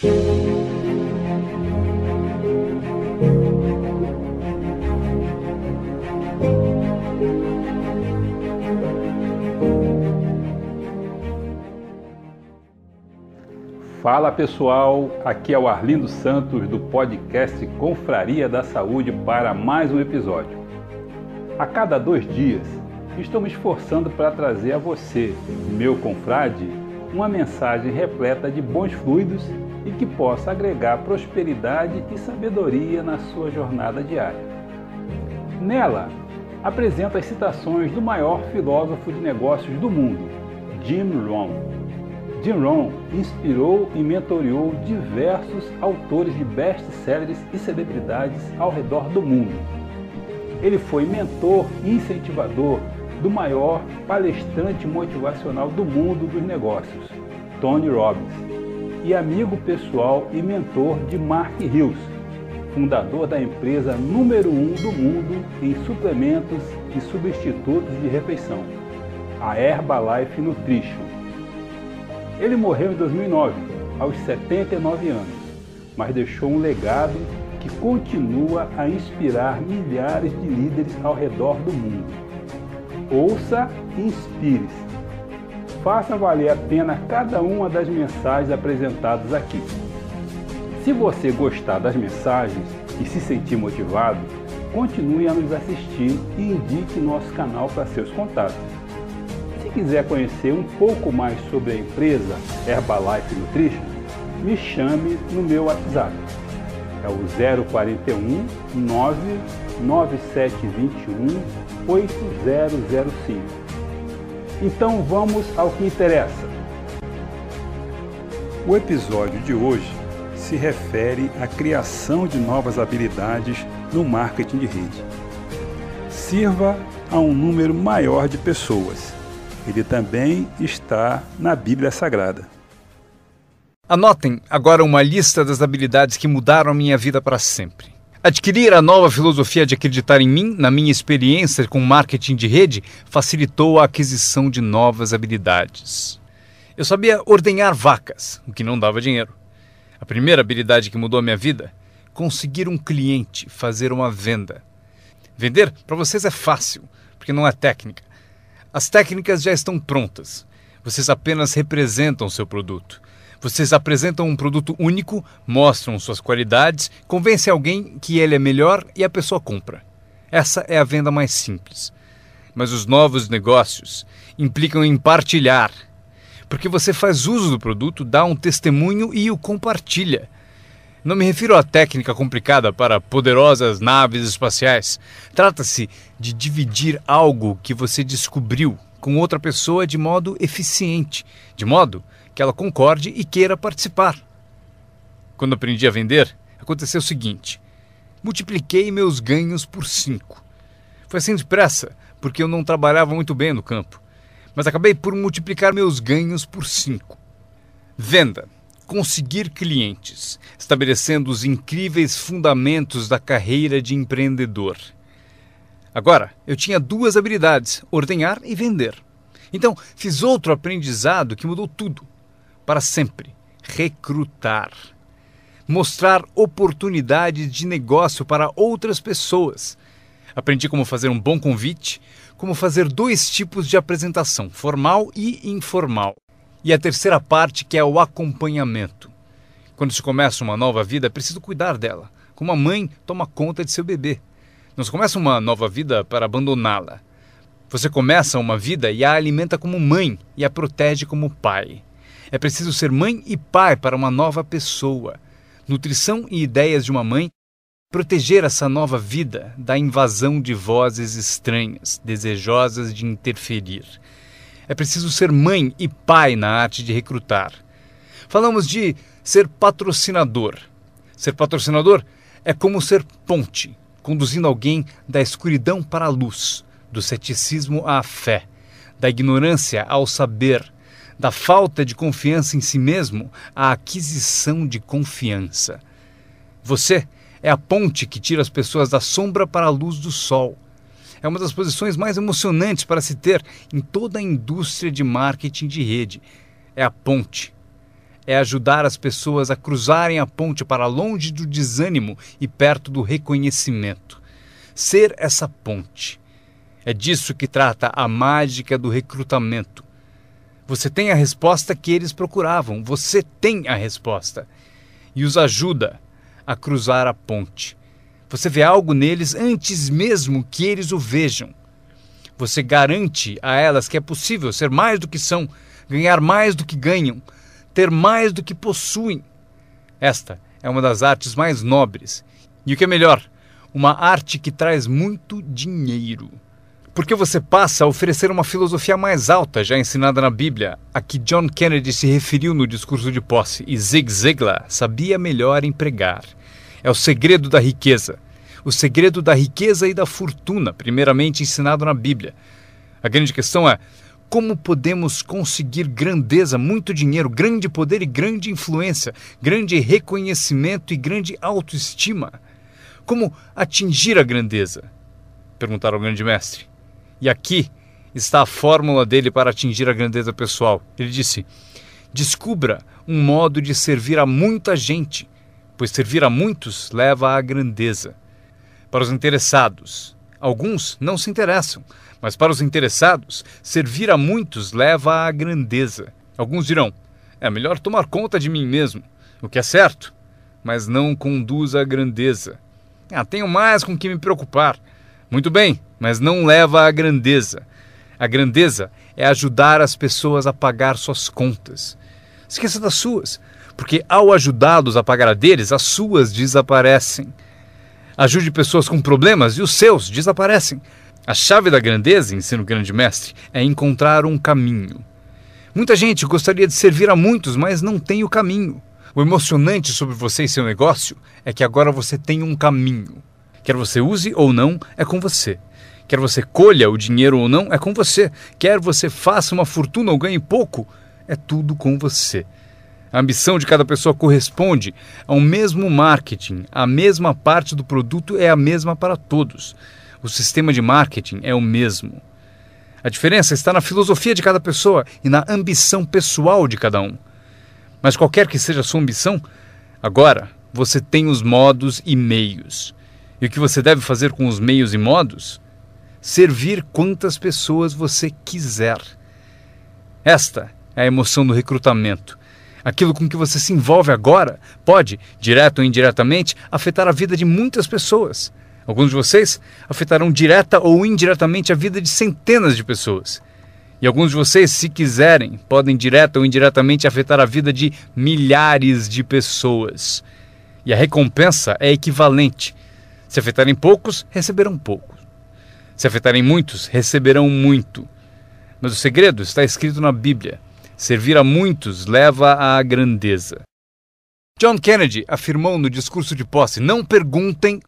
Fala pessoal, aqui é o Arlindo Santos do podcast Confraria da Saúde para mais um episódio. A cada dois dias estou me esforçando para trazer a você, meu confrade, uma mensagem repleta de bons fluidos e que possa agregar prosperidade e sabedoria na sua jornada diária. Nela, apresento as citações do maior filósofo de negócios do mundo, Jim Rohn Jim Rohn inspirou e mentoreou diversos autores de best-sellers e celebridades ao redor do mundo. Ele foi mentor e incentivador do maior palestrante motivacional do mundo dos negócios, Tony Robbins, e amigo pessoal e mentor de Mark Hills, fundador da empresa número um do mundo em suplementos e substitutos de refeição, a Herbalife Nutrition ele morreu em 2009, aos 79 anos, mas deixou um legado que continua a inspirar milhares de líderes ao redor do mundo. Ouça e inspire-se. Faça valer a pena cada uma das mensagens apresentadas aqui. Se você gostar das mensagens e se sentir motivado, continue a nos assistir e indique nosso canal para seus contatos. Se quiser conhecer um pouco mais sobre a empresa Herbalife Nutrition, me chame no meu WhatsApp. É o 041 99721 8005. Então vamos ao que interessa. O episódio de hoje se refere à criação de novas habilidades no marketing de rede. Sirva a um número maior de pessoas ele também está na Bíblia Sagrada. Anotem agora uma lista das habilidades que mudaram a minha vida para sempre. Adquirir a nova filosofia de acreditar em mim, na minha experiência com marketing de rede, facilitou a aquisição de novas habilidades. Eu sabia ordenhar vacas, o que não dava dinheiro. A primeira habilidade que mudou a minha vida? Conseguir um cliente, fazer uma venda. Vender para vocês é fácil, porque não é técnica. As técnicas já estão prontas. Vocês apenas representam seu produto. Vocês apresentam um produto único, mostram suas qualidades, convencem alguém que ele é melhor e a pessoa compra. Essa é a venda mais simples. Mas os novos negócios implicam em partilhar, porque você faz uso do produto, dá um testemunho e o compartilha. Não me refiro à técnica complicada para poderosas naves espaciais. Trata-se de dividir algo que você descobriu com outra pessoa de modo eficiente, de modo que ela concorde e queira participar. Quando aprendi a vender, aconteceu o seguinte: multipliquei meus ganhos por cinco. Foi assim depressa, porque eu não trabalhava muito bem no campo, mas acabei por multiplicar meus ganhos por cinco. Venda conseguir clientes, estabelecendo os incríveis fundamentos da carreira de empreendedor. Agora, eu tinha duas habilidades: ordenhar e vender. Então, fiz outro aprendizado que mudou tudo. Para sempre: recrutar. Mostrar oportunidades de negócio para outras pessoas. Aprendi como fazer um bom convite, como fazer dois tipos de apresentação, formal e informal. E a terceira parte, que é o acompanhamento. Quando se começa uma nova vida, é preciso cuidar dela. Como a mãe toma conta de seu bebê. Se começa uma nova vida para abandoná-la. Você começa uma vida e a alimenta como mãe e a protege como pai. É preciso ser mãe e pai para uma nova pessoa. Nutrição e ideias de uma mãe proteger essa nova vida da invasão de vozes estranhas, desejosas de interferir. É preciso ser mãe e pai na arte de recrutar. Falamos de ser patrocinador. Ser patrocinador é como ser ponte, conduzindo alguém da escuridão para a luz, do ceticismo à fé, da ignorância ao saber, da falta de confiança em si mesmo à aquisição de confiança. Você é a ponte que tira as pessoas da sombra para a luz do sol é uma das posições mais emocionantes para se ter em toda a indústria de marketing de rede. É a ponte. É ajudar as pessoas a cruzarem a ponte para longe do desânimo e perto do reconhecimento. Ser essa ponte. É disso que trata a mágica do recrutamento. Você tem a resposta que eles procuravam, você tem a resposta. E os ajuda a cruzar a ponte. Você vê algo neles antes mesmo que eles o vejam. Você garante a elas que é possível ser mais do que são, ganhar mais do que ganham, ter mais do que possuem. Esta é uma das artes mais nobres. E o que é melhor, uma arte que traz muito dinheiro. Porque você passa a oferecer uma filosofia mais alta já ensinada na Bíblia, a que John Kennedy se referiu no discurso de posse e Zig Ziglar sabia melhor empregar. É o segredo da riqueza o segredo da riqueza e da fortuna, primeiramente ensinado na Bíblia. A grande questão é como podemos conseguir grandeza, muito dinheiro, grande poder e grande influência, grande reconhecimento e grande autoestima? Como atingir a grandeza? Perguntaram ao grande mestre. E aqui está a fórmula dele para atingir a grandeza pessoal. Ele disse: descubra um modo de servir a muita gente, pois servir a muitos leva à grandeza para os interessados. Alguns não se interessam, mas para os interessados, servir a muitos leva à grandeza. Alguns dirão: é melhor tomar conta de mim mesmo, o que é certo, mas não conduz à grandeza. Ah, tenho mais com que me preocupar. Muito bem, mas não leva à grandeza. A grandeza é ajudar as pessoas a pagar suas contas. Esqueça das suas, porque ao ajudá-los a pagar a deles, as suas desaparecem. Ajude pessoas com problemas e os seus desaparecem. A chave da grandeza, ensina o grande mestre, é encontrar um caminho. Muita gente gostaria de servir a muitos, mas não tem o caminho. O emocionante sobre você e seu negócio é que agora você tem um caminho. Quer você use ou não, é com você. Quer você colha o dinheiro ou não, é com você. Quer você faça uma fortuna ou ganhe pouco, é tudo com você. A ambição de cada pessoa corresponde ao mesmo marketing, a mesma parte do produto é a mesma para todos. O sistema de marketing é o mesmo. A diferença está na filosofia de cada pessoa e na ambição pessoal de cada um. Mas qualquer que seja a sua ambição, agora você tem os modos e meios. E o que você deve fazer com os meios e modos? Servir quantas pessoas você quiser. Esta é a emoção do recrutamento Aquilo com que você se envolve agora pode, direto ou indiretamente, afetar a vida de muitas pessoas. Alguns de vocês afetarão direta ou indiretamente a vida de centenas de pessoas. E alguns de vocês, se quiserem, podem direta ou indiretamente afetar a vida de milhares de pessoas. E a recompensa é equivalente. Se afetarem poucos, receberão pouco. Se afetarem muitos, receberão muito. Mas o segredo está escrito na Bíblia. Servir a muitos leva à grandeza. John Kennedy afirmou no discurso de posse: não perguntem.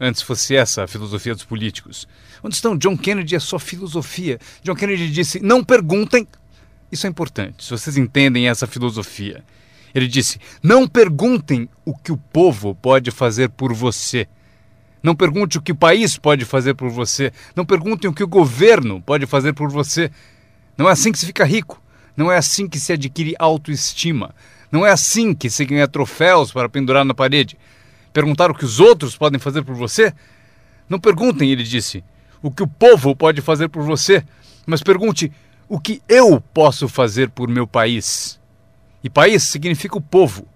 Antes fosse essa a filosofia dos políticos. Onde estão John Kennedy a sua filosofia? John Kennedy disse: não perguntem. Isso é importante, se vocês entendem essa filosofia. Ele disse: não perguntem o que o povo pode fazer por você. Não pergunte o que o país pode fazer por você. Não perguntem o que o governo pode fazer por você. Não é assim que se fica rico. Não é assim que se adquire autoestima. Não é assim que se ganha troféus para pendurar na parede. Perguntar o que os outros podem fazer por você? Não perguntem, ele disse, o que o povo pode fazer por você, mas pergunte o que eu posso fazer por meu país. E país significa o povo.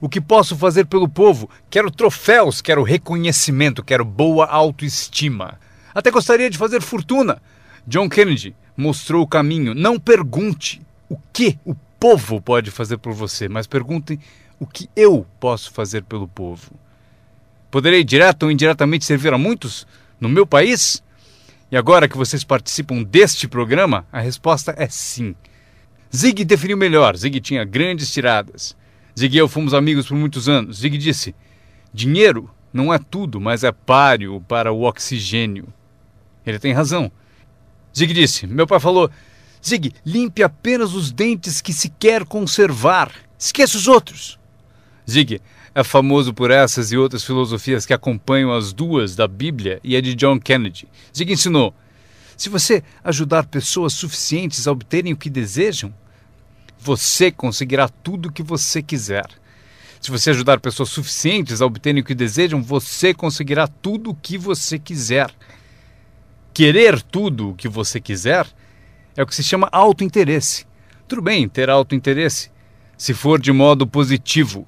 O que posso fazer pelo povo? Quero troféus, quero reconhecimento, quero boa autoestima. Até gostaria de fazer fortuna. John Kennedy mostrou o caminho. Não pergunte, o que o povo pode fazer por você, mas perguntem o que eu posso fazer pelo povo. Poderei direto ou indiretamente servir a muitos no meu país? E agora que vocês participam deste programa, a resposta é sim. Zig definiu melhor. Zig tinha grandes tiradas. Zig e eu fomos amigos por muitos anos. Zig disse: dinheiro não é tudo, mas é páreo para o oxigênio. Ele tem razão. Zig disse: meu pai falou, Zig, limpe apenas os dentes que se quer conservar. Esqueça os outros. Zig é famoso por essas e outras filosofias que acompanham as duas da Bíblia e a de John Kennedy. Zig ensinou: se você ajudar pessoas suficientes a obterem o que desejam, Você conseguirá tudo o que você quiser. Se você ajudar pessoas suficientes a obterem o que desejam, você conseguirá tudo o que você quiser. Querer tudo o que você quiser é o que se chama autointeresse. Tudo bem ter autointeresse, se for de modo positivo,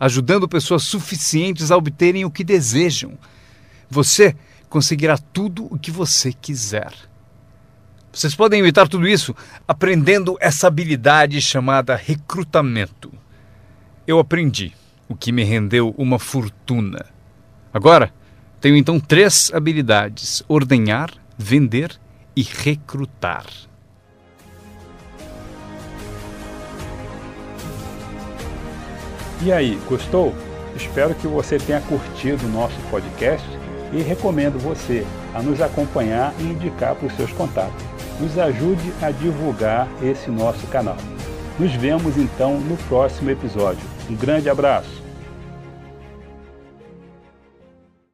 ajudando pessoas suficientes a obterem o que desejam. Você conseguirá tudo o que você quiser. Vocês podem evitar tudo isso aprendendo essa habilidade chamada recrutamento. Eu aprendi, o que me rendeu uma fortuna. Agora, tenho então três habilidades: ordenhar, vender e recrutar. E aí, gostou? Espero que você tenha curtido o nosso podcast e recomendo você a nos acompanhar e indicar para os seus contatos. Nos ajude a divulgar esse nosso canal. Nos vemos então no próximo episódio. Um grande abraço!